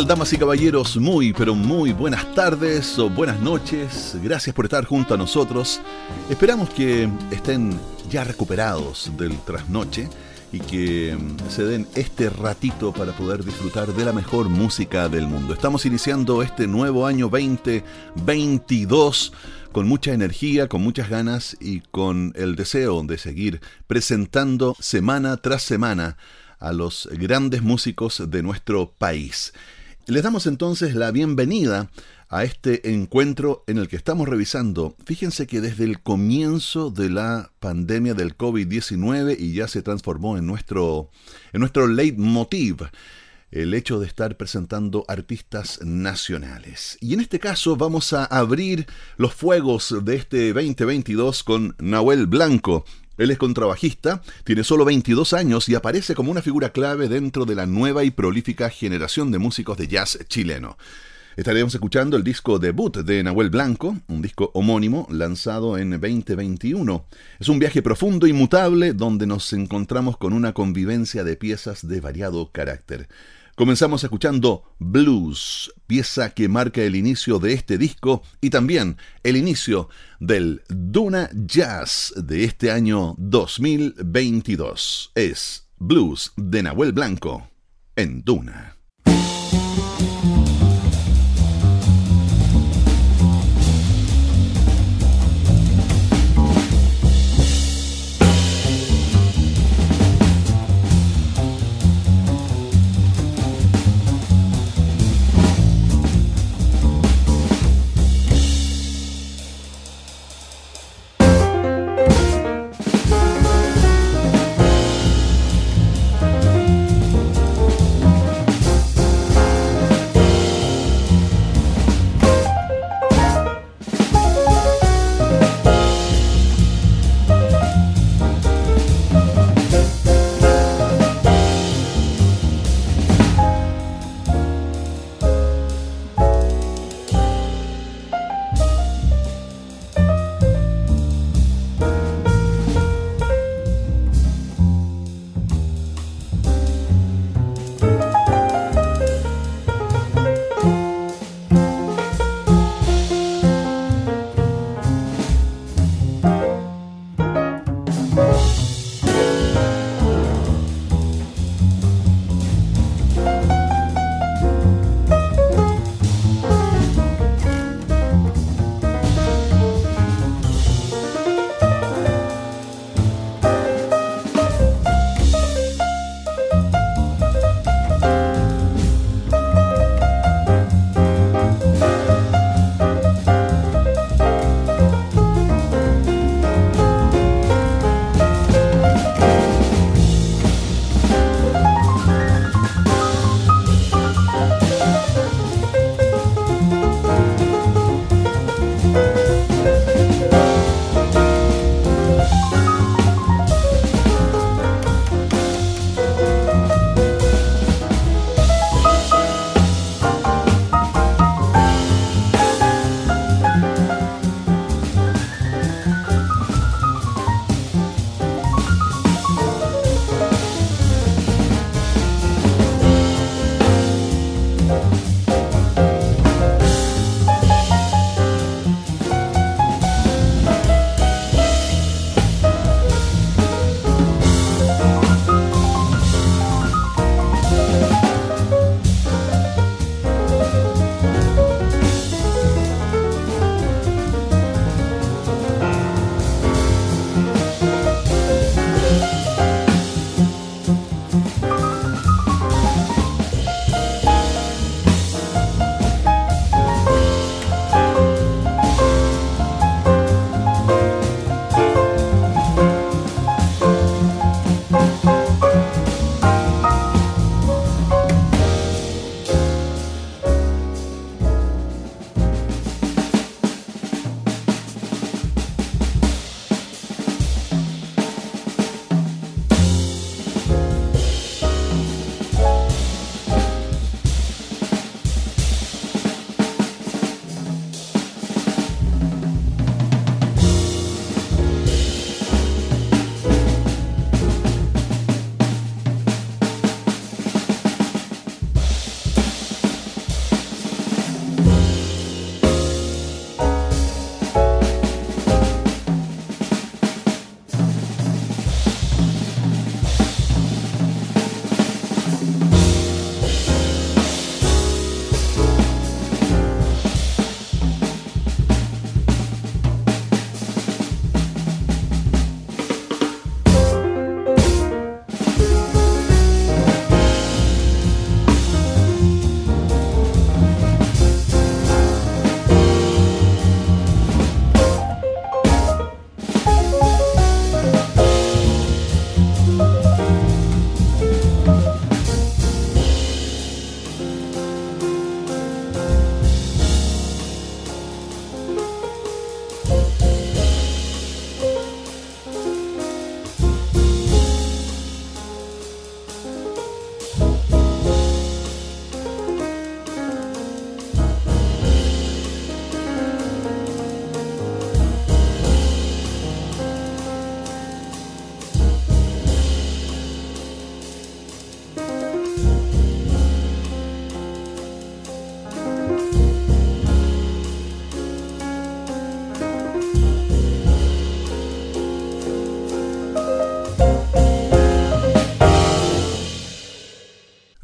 damas y caballeros? Muy, pero muy buenas tardes o buenas noches. Gracias por estar junto a nosotros. Esperamos que estén ya recuperados del trasnoche y que mm, se den este ratito para poder disfrutar de la mejor música del mundo. Estamos iniciando este nuevo año 2022 con mucha energía, con muchas ganas y con el deseo de seguir presentando semana tras semana a los grandes músicos de nuestro país. Les damos entonces la bienvenida a este encuentro en el que estamos revisando. Fíjense que desde el comienzo de la pandemia del COVID-19 y ya se transformó en nuestro, en nuestro leitmotiv el hecho de estar presentando artistas nacionales. Y en este caso vamos a abrir los fuegos de este 2022 con Nahuel Blanco, él es contrabajista, tiene solo 22 años y aparece como una figura clave dentro de la nueva y prolífica generación de músicos de jazz chileno. Estaremos escuchando el disco debut de Nahuel Blanco, un disco homónimo lanzado en 2021. Es un viaje profundo y mutable donde nos encontramos con una convivencia de piezas de variado carácter. Comenzamos escuchando Blues, pieza que marca el inicio de este disco y también el inicio del Duna Jazz de este año 2022. Es Blues de Nahuel Blanco en Duna.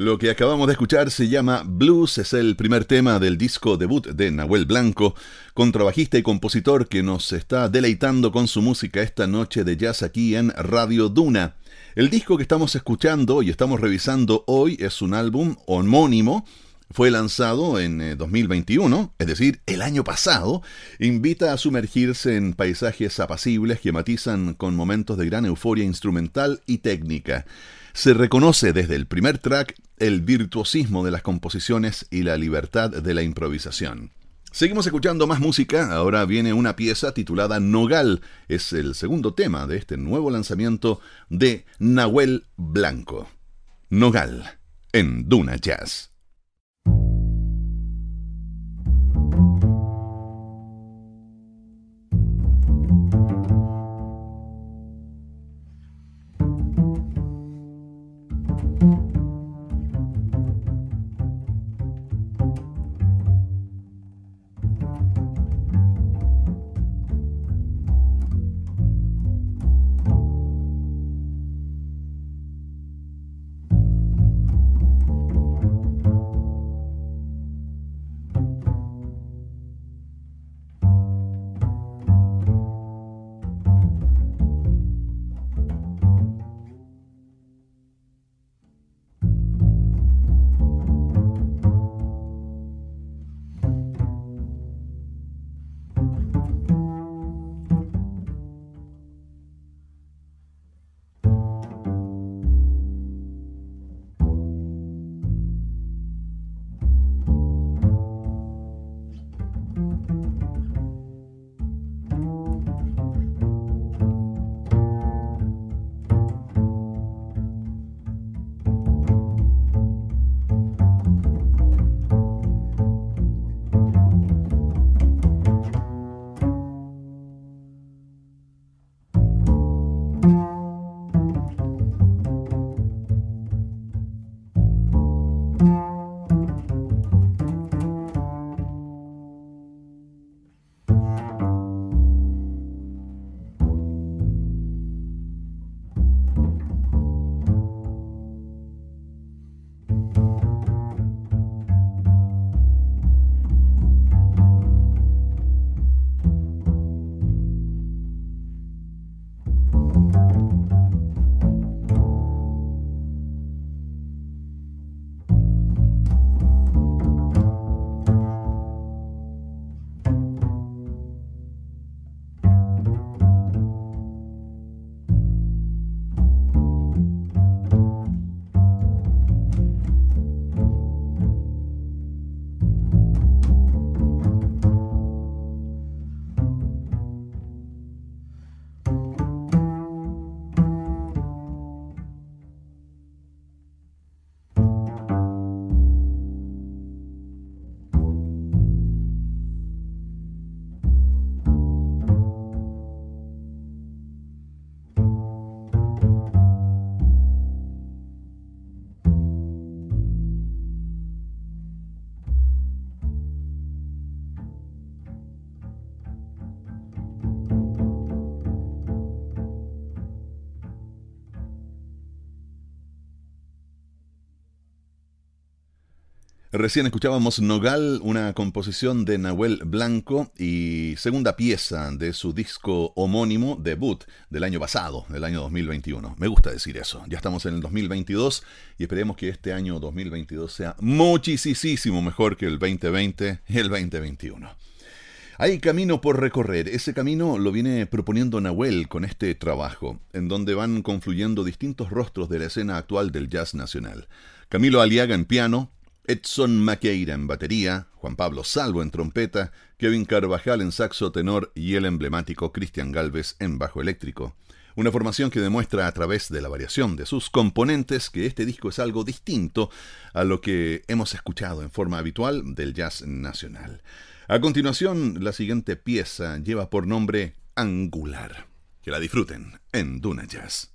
Lo que acabamos de escuchar se llama Blues, es el primer tema del disco debut de Nahuel Blanco, contrabajista y compositor que nos está deleitando con su música esta noche de jazz aquí en Radio Duna. El disco que estamos escuchando y estamos revisando hoy es un álbum homónimo fue lanzado en 2021, eh, es decir, el año pasado, invita a sumergirse en paisajes apacibles que matizan con momentos de gran euforia instrumental y técnica. Se reconoce desde el primer track el virtuosismo de las composiciones y la libertad de la improvisación. Seguimos escuchando más música, ahora viene una pieza titulada Nogal, es el segundo tema de este nuevo lanzamiento de Nahuel Blanco. Nogal, en Duna Jazz. Recién escuchábamos Nogal, una composición de Nahuel Blanco y segunda pieza de su disco homónimo debut del año pasado, del año 2021. Me gusta decir eso. Ya estamos en el 2022 y esperemos que este año 2022 sea muchísimo mejor que el 2020 y el 2021. Hay camino por recorrer. Ese camino lo viene proponiendo Nahuel con este trabajo, en donde van confluyendo distintos rostros de la escena actual del jazz nacional. Camilo Aliaga en piano, Edson Maqueira en batería, Juan Pablo Salvo en trompeta, Kevin Carvajal en saxo tenor y el emblemático Cristian Galvez en bajo eléctrico. Una formación que demuestra a través de la variación de sus componentes que este disco es algo distinto a lo que hemos escuchado en forma habitual del jazz nacional. A continuación, la siguiente pieza lleva por nombre Angular. Que la disfruten en Duna Jazz.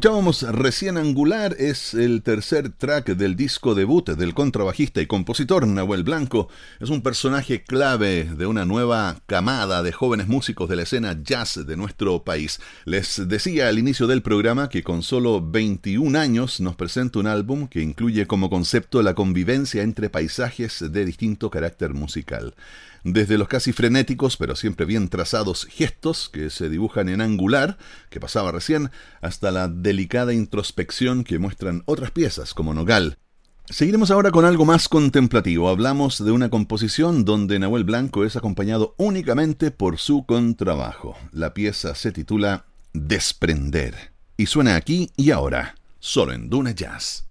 Escuchábamos Recién Angular, es el tercer track del disco debut del contrabajista y compositor Nahuel Blanco. Es un personaje clave de una nueva camada de jóvenes músicos de la escena jazz de nuestro país. Les decía al inicio del programa que con solo 21 años nos presenta un álbum que incluye como concepto la convivencia entre paisajes de distinto carácter musical desde los casi frenéticos, pero siempre bien trazados gestos que se dibujan en angular, que pasaba recién, hasta la delicada introspección que muestran otras piezas, como Nogal. Seguiremos ahora con algo más contemplativo. Hablamos de una composición donde Nahuel Blanco es acompañado únicamente por su contrabajo. La pieza se titula Desprender y suena aquí y ahora, solo en Duna Jazz.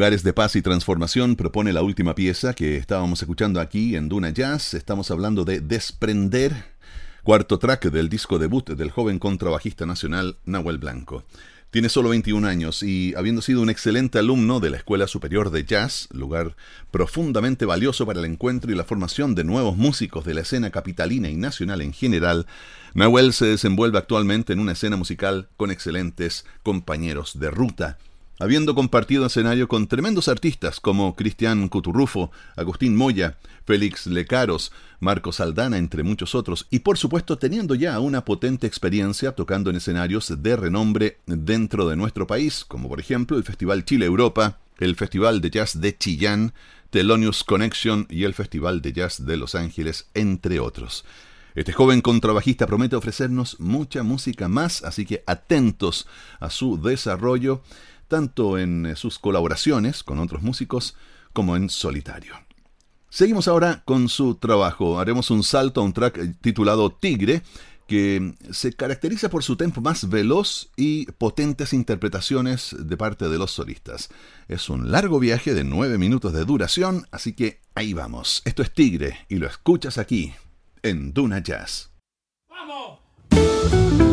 Lugares de Paz y Transformación propone la última pieza que estábamos escuchando aquí en Duna Jazz. Estamos hablando de Desprender, cuarto track del disco debut del joven contrabajista nacional Nahuel Blanco. Tiene solo 21 años y, habiendo sido un excelente alumno de la Escuela Superior de Jazz, lugar profundamente valioso para el encuentro y la formación de nuevos músicos de la escena capitalina y nacional en general, Nahuel se desenvuelve actualmente en una escena musical con excelentes compañeros de ruta habiendo compartido escenario con tremendos artistas como Cristian Cuturrufo, Agustín Moya, Félix Lecaros, Marcos Aldana, entre muchos otros, y por supuesto teniendo ya una potente experiencia tocando en escenarios de renombre dentro de nuestro país, como por ejemplo el Festival Chile Europa, el Festival de Jazz de Chillán, Thelonious Connection y el Festival de Jazz de Los Ángeles, entre otros. Este joven contrabajista promete ofrecernos mucha música más, así que atentos a su desarrollo, tanto en sus colaboraciones con otros músicos como en solitario. Seguimos ahora con su trabajo. Haremos un salto a un track titulado Tigre, que se caracteriza por su tempo más veloz y potentes interpretaciones de parte de los solistas. Es un largo viaje de nueve minutos de duración, así que ahí vamos. Esto es Tigre y lo escuchas aquí, en Duna Jazz. ¡Vamos!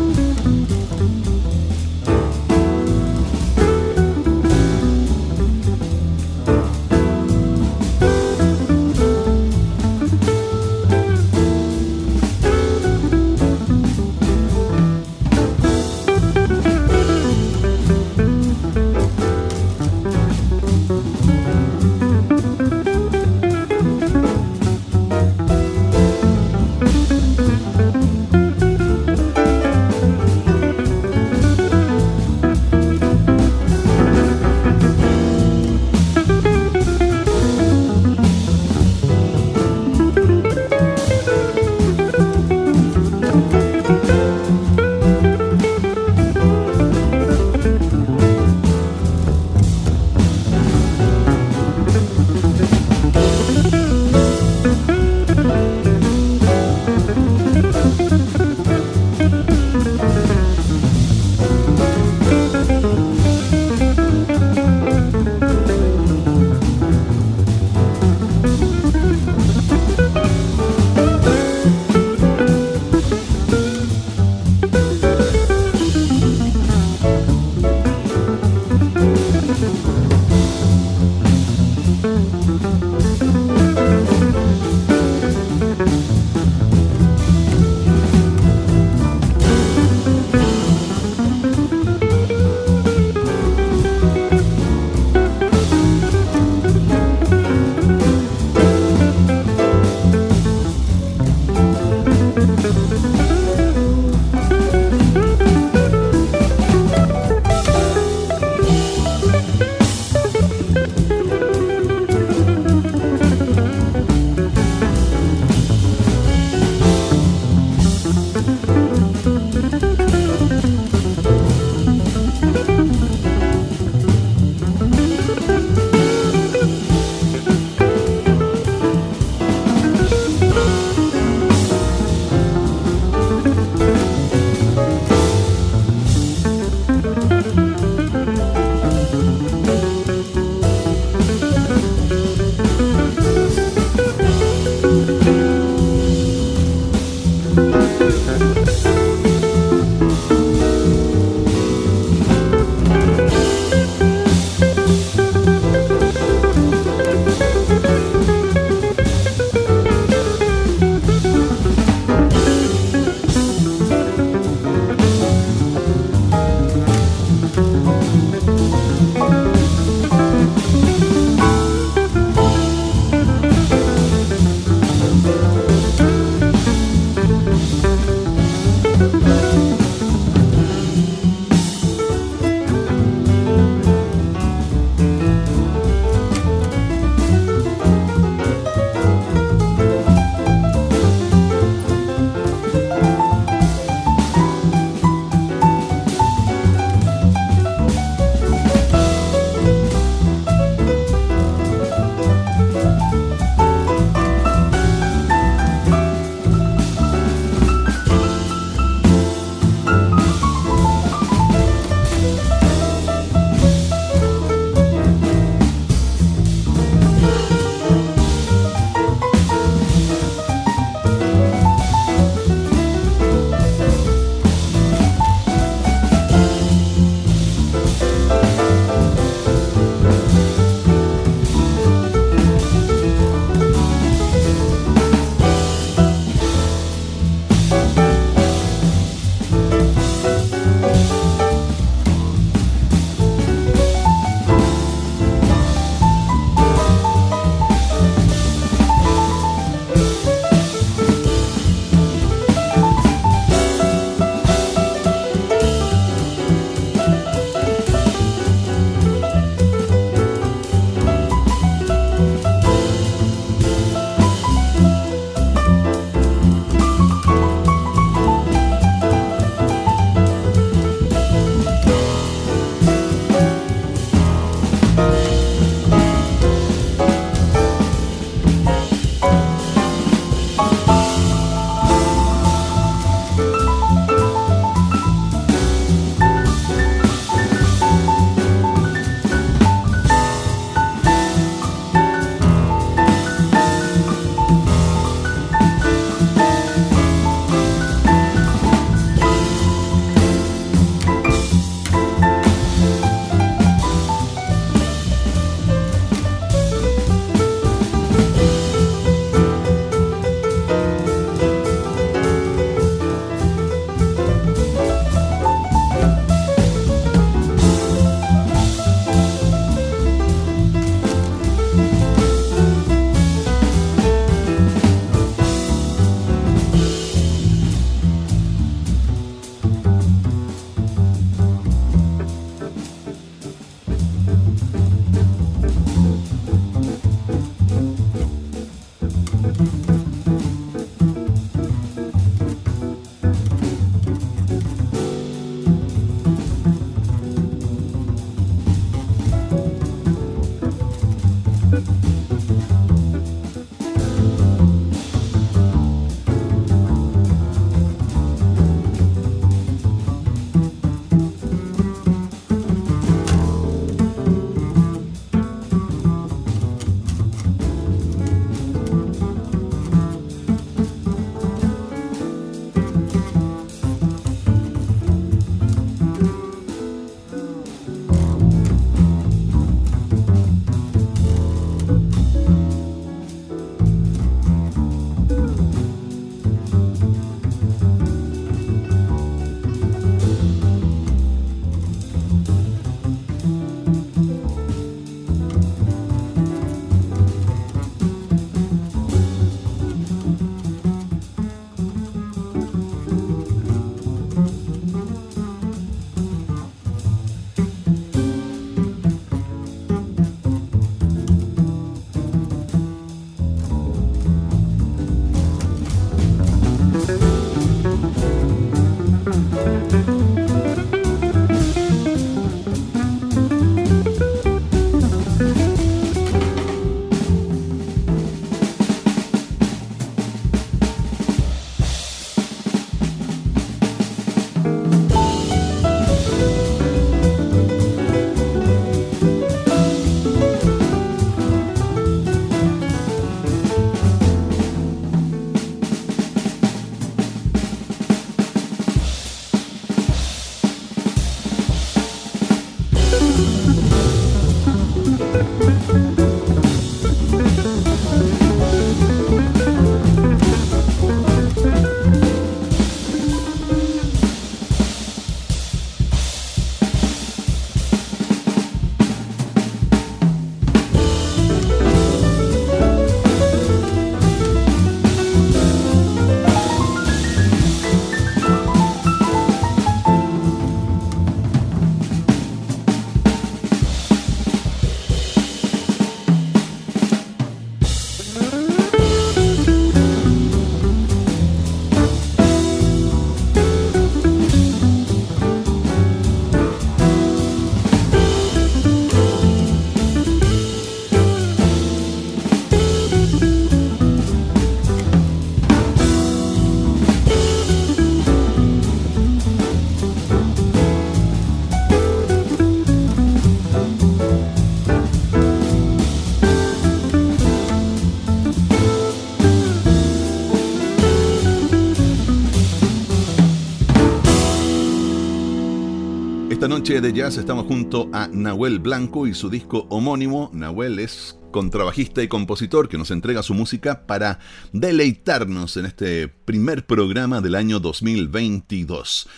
Esta noche de jazz estamos junto a Nahuel Blanco y su disco homónimo. Nahuel es contrabajista y compositor que nos entrega su música para deleitarnos en este primer programa del año 2022.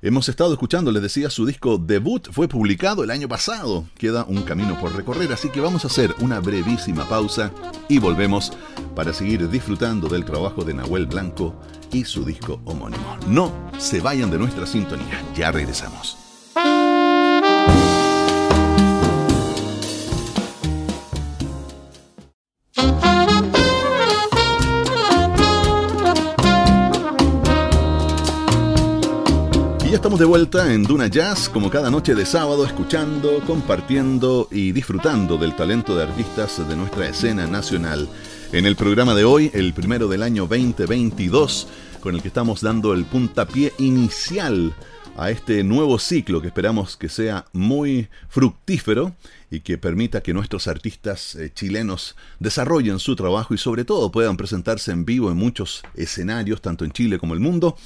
Hemos estado escuchando, les decía, su disco debut fue publicado el año pasado. Queda un camino por recorrer, así que vamos a hacer una brevísima pausa y volvemos para seguir disfrutando del trabajo de Nahuel Blanco y su disco homónimo. No se vayan de nuestra sintonía, ya regresamos. Ya estamos de vuelta en Duna Jazz, como cada noche de sábado, escuchando, compartiendo y disfrutando del talento de artistas de nuestra escena nacional. En el programa de hoy, el primero del año 2022, con el que estamos dando el puntapié inicial a este nuevo ciclo que esperamos que sea muy fructífero y que permita que nuestros artistas eh, chilenos desarrollen su trabajo y sobre todo puedan presentarse en vivo en muchos escenarios, tanto en Chile como el mundo.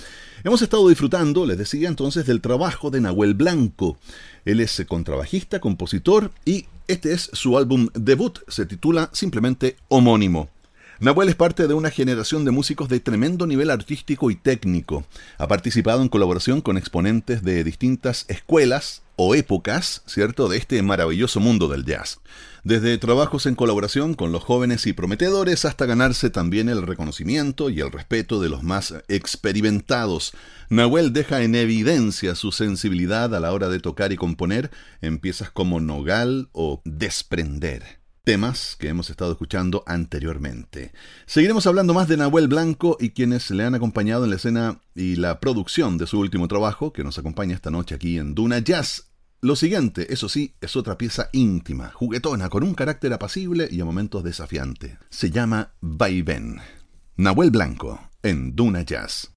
Hemos estado disfrutando, les decía entonces, del trabajo de Nahuel Blanco. Él es contrabajista, compositor y este es su álbum debut, se titula simplemente Homónimo. Nahuel es parte de una generación de músicos de tremendo nivel artístico y técnico. Ha participado en colaboración con exponentes de distintas escuelas o épocas, ¿cierto?, de este maravilloso mundo del jazz. Desde trabajos en colaboración con los jóvenes y prometedores hasta ganarse también el reconocimiento y el respeto de los más experimentados. Nahuel deja en evidencia su sensibilidad a la hora de tocar y componer en piezas como Nogal o Desprender temas que hemos estado escuchando anteriormente. Seguiremos hablando más de Nahuel Blanco y quienes le han acompañado en la escena y la producción de su último trabajo, que nos acompaña esta noche aquí en Duna Jazz. Lo siguiente, eso sí, es otra pieza íntima, juguetona, con un carácter apacible y a momentos desafiante. Se llama Vaivén. Nahuel Blanco, en Duna Jazz.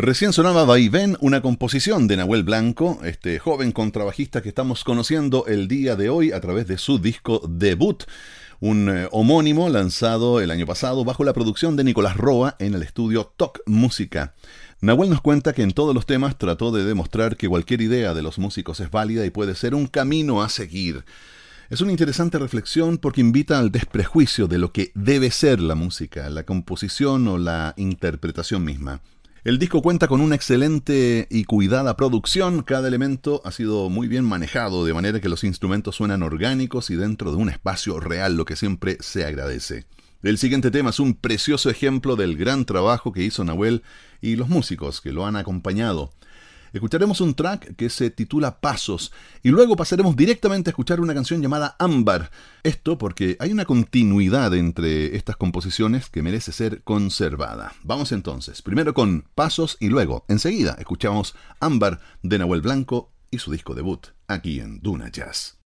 Recién sonaba Vaivén, una composición de Nahuel Blanco, este joven contrabajista que estamos conociendo el día de hoy a través de su disco debut, un eh, homónimo lanzado el año pasado bajo la producción de Nicolás Roa en el estudio Toc Música. Nahuel nos cuenta que en todos los temas trató de demostrar que cualquier idea de los músicos es válida y puede ser un camino a seguir. Es una interesante reflexión porque invita al desprejuicio de lo que debe ser la música, la composición o la interpretación misma. El disco cuenta con una excelente y cuidada producción, cada elemento ha sido muy bien manejado, de manera que los instrumentos suenan orgánicos y dentro de un espacio real, lo que siempre se agradece. El siguiente tema es un precioso ejemplo del gran trabajo que hizo Nahuel y los músicos que lo han acompañado. Escucharemos un track que se titula Pasos y luego pasaremos directamente a escuchar una canción llamada Ámbar. Esto porque hay una continuidad entre estas composiciones que merece ser conservada. Vamos entonces, primero con Pasos y luego, enseguida, escuchamos Ámbar de Nahuel Blanco y su disco debut aquí en Duna Jazz.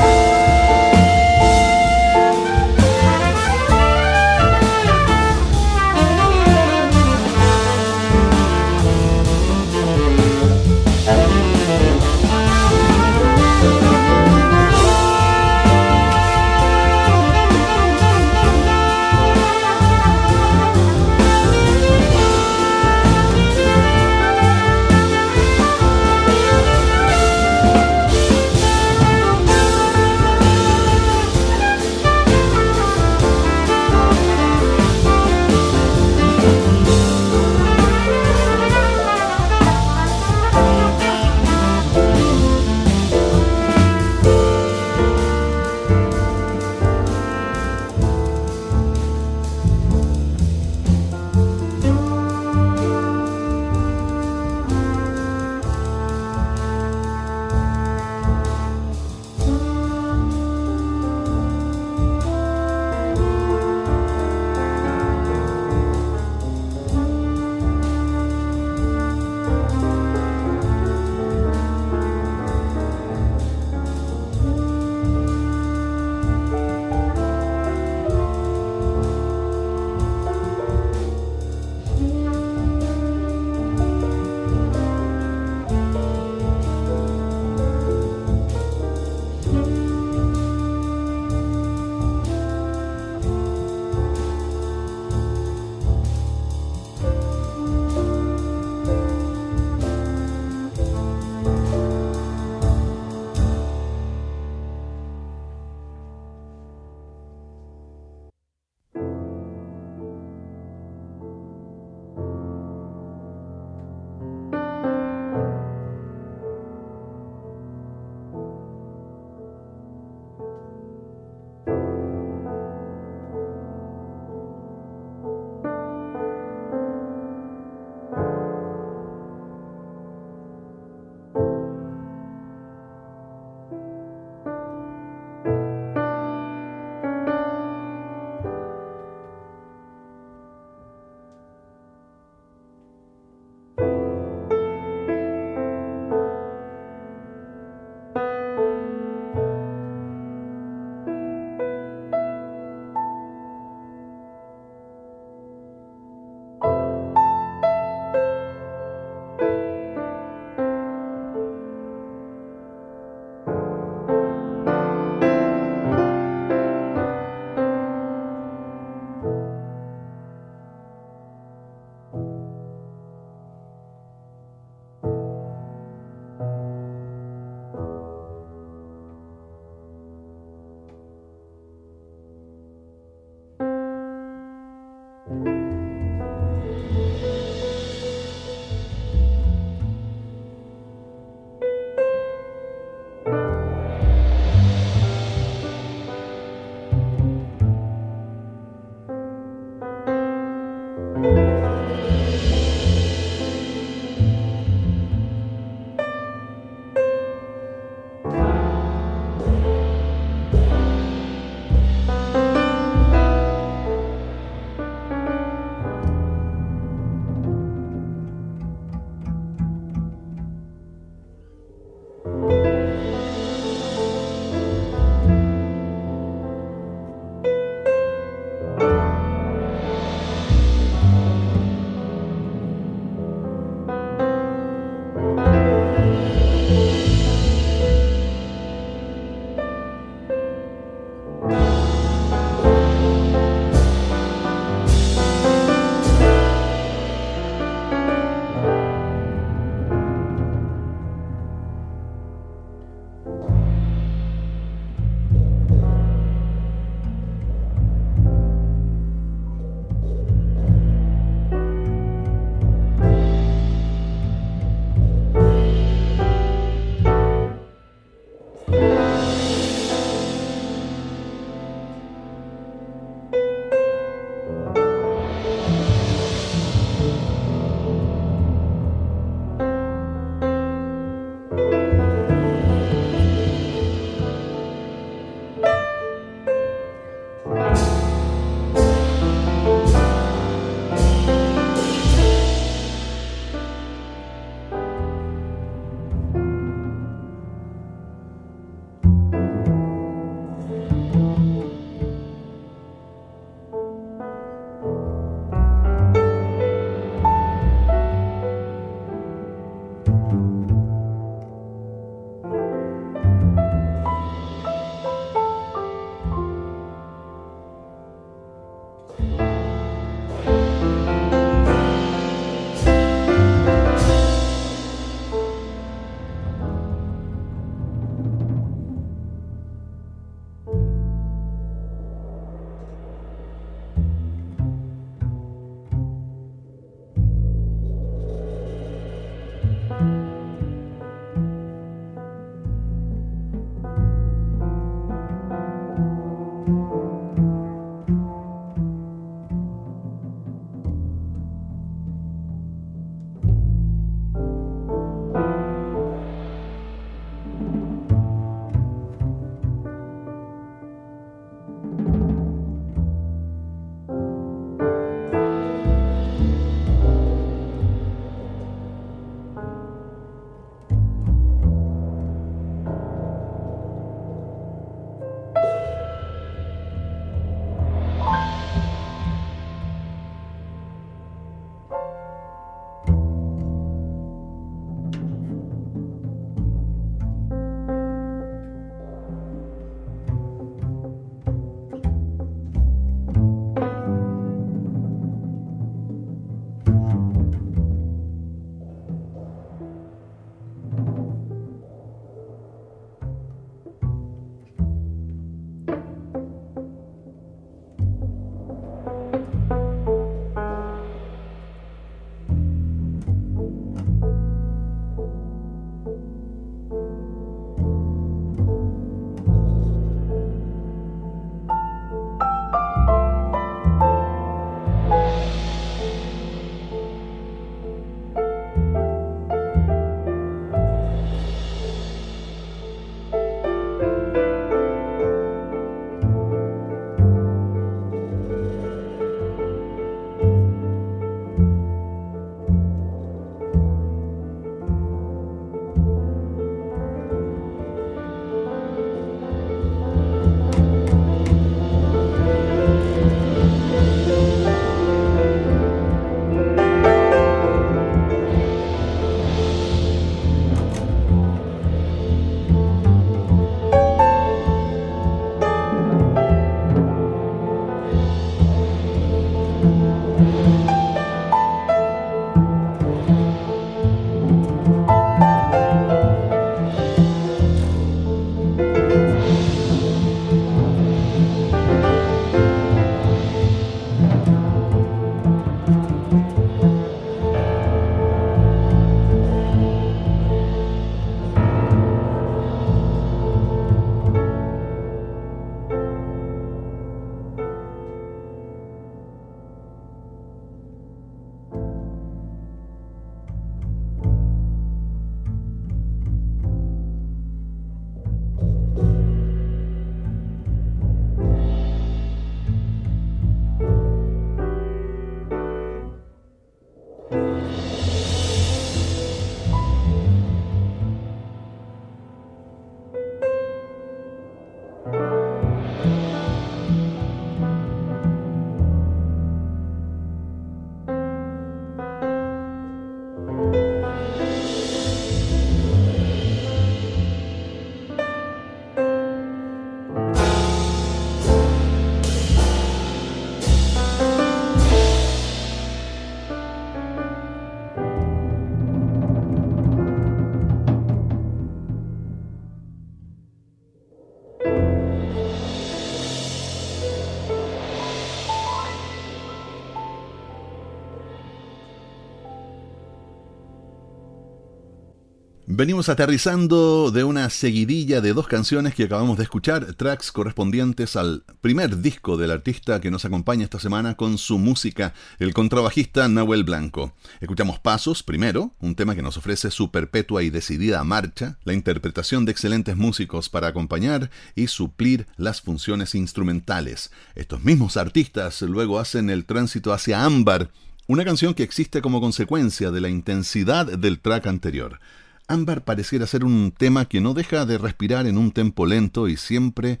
Venimos aterrizando de una seguidilla de dos canciones que acabamos de escuchar, tracks correspondientes al primer disco del artista que nos acompaña esta semana con su música, el contrabajista Nahuel Blanco. Escuchamos Pasos primero, un tema que nos ofrece su perpetua y decidida marcha, la interpretación de excelentes músicos para acompañar y suplir las funciones instrumentales. Estos mismos artistas luego hacen el tránsito hacia Ámbar, una canción que existe como consecuencia de la intensidad del track anterior. Ámbar pareciera ser un tema que no deja de respirar en un tempo lento y siempre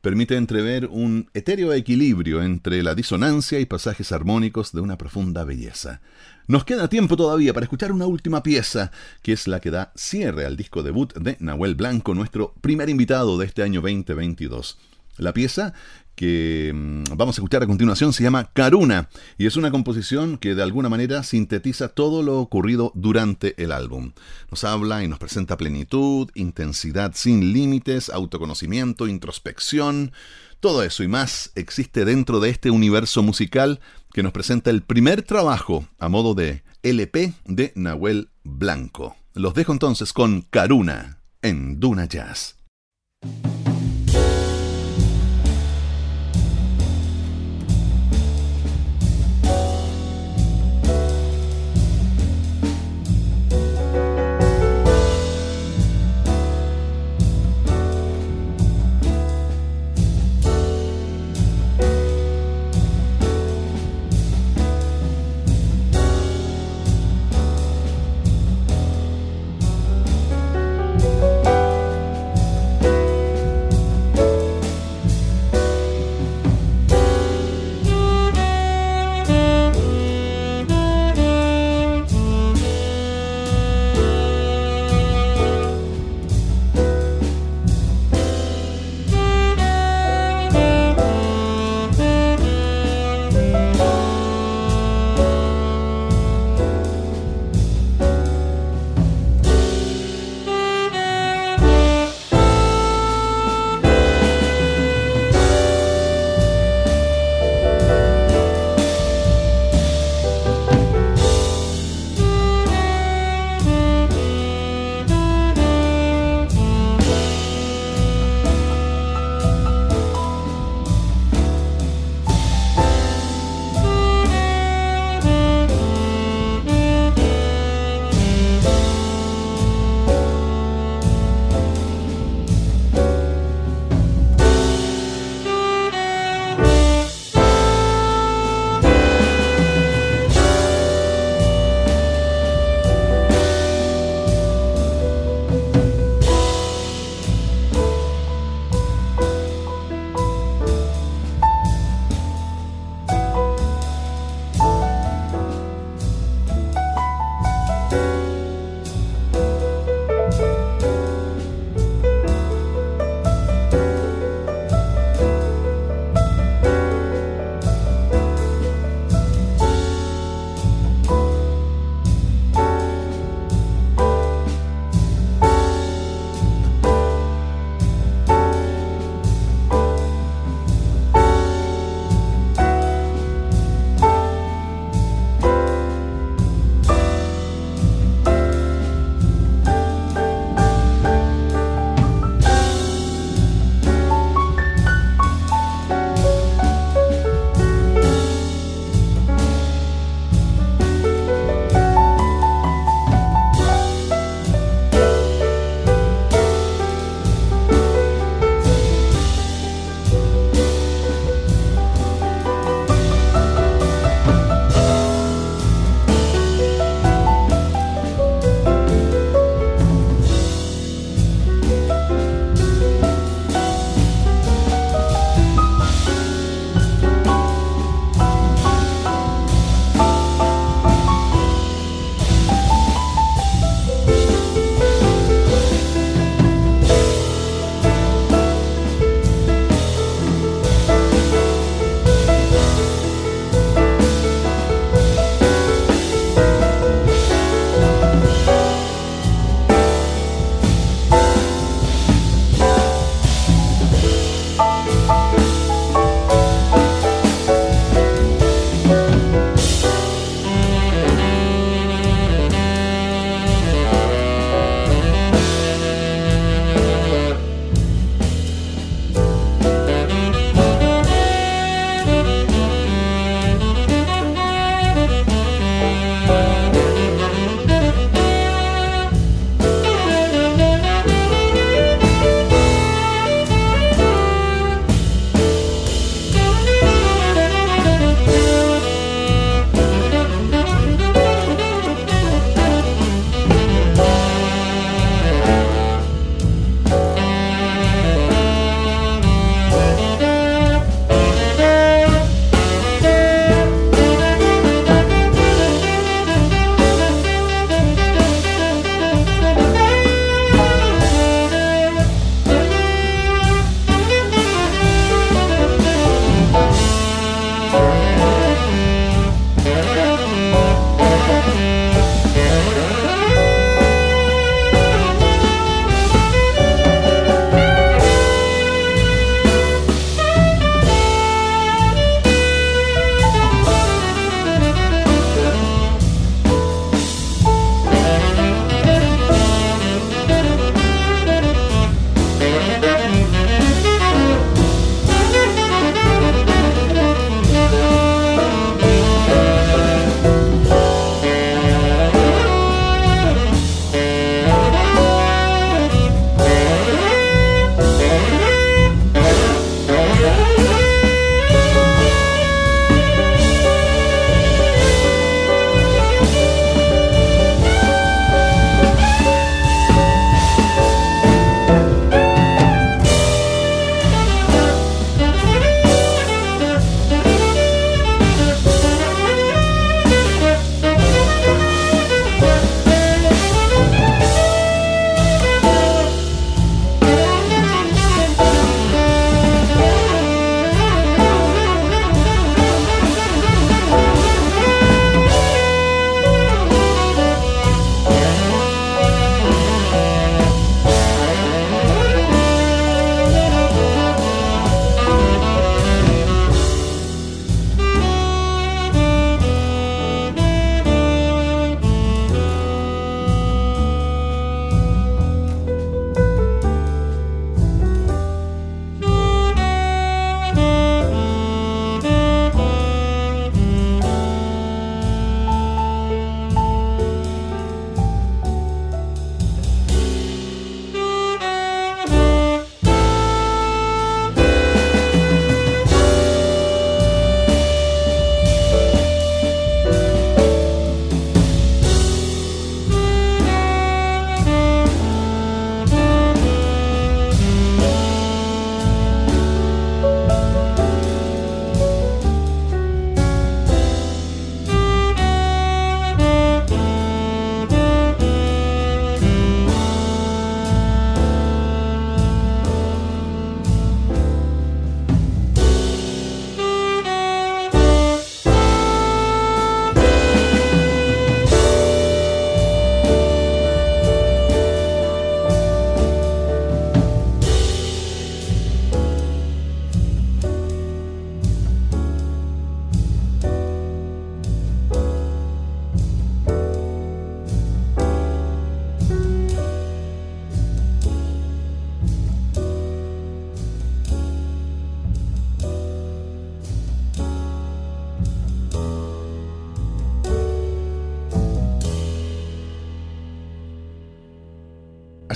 permite entrever un etéreo equilibrio entre la disonancia y pasajes armónicos de una profunda belleza. Nos queda tiempo todavía para escuchar una última pieza, que es la que da cierre al disco debut de Nahuel Blanco, nuestro primer invitado de este año 2022. La pieza que mm, vamos a escuchar a continuación se llama Karuna y es una composición que de alguna manera sintetiza todo lo ocurrido durante el álbum. Nos habla y nos presenta plenitud, intensidad sin límites, autoconocimiento, introspección. Todo eso y más existe dentro de este universo musical que nos presenta el primer trabajo a modo de LP de Nahuel Blanco. Los dejo entonces con Karuna en Duna Jazz.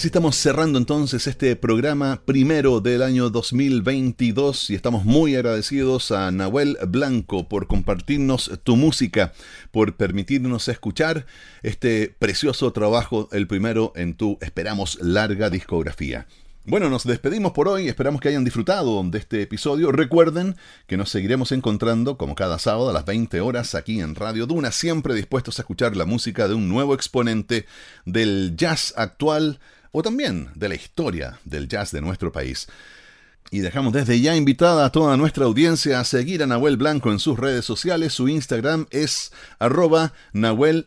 Así estamos cerrando entonces este programa primero del año 2022 y estamos muy agradecidos a Nahuel Blanco por compartirnos tu música, por permitirnos escuchar este precioso trabajo, el primero en tu, esperamos, larga discografía. Bueno, nos despedimos por hoy, esperamos que hayan disfrutado de este episodio. Recuerden que nos seguiremos encontrando como cada sábado a las 20 horas aquí en Radio Duna, siempre dispuestos a escuchar la música de un nuevo exponente del jazz actual o también de la historia del jazz de nuestro país. Y dejamos desde ya invitada a toda nuestra audiencia a seguir a Nahuel Blanco en sus redes sociales. Su Instagram es arroba nahuelbh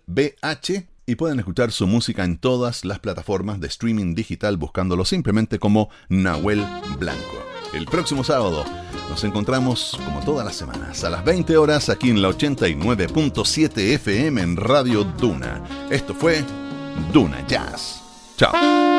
y pueden escuchar su música en todas las plataformas de streaming digital buscándolo simplemente como Nahuel Blanco. El próximo sábado nos encontramos como todas las semanas a las 20 horas aquí en la 89.7 FM en Radio Duna. Esto fue Duna Jazz. Chao.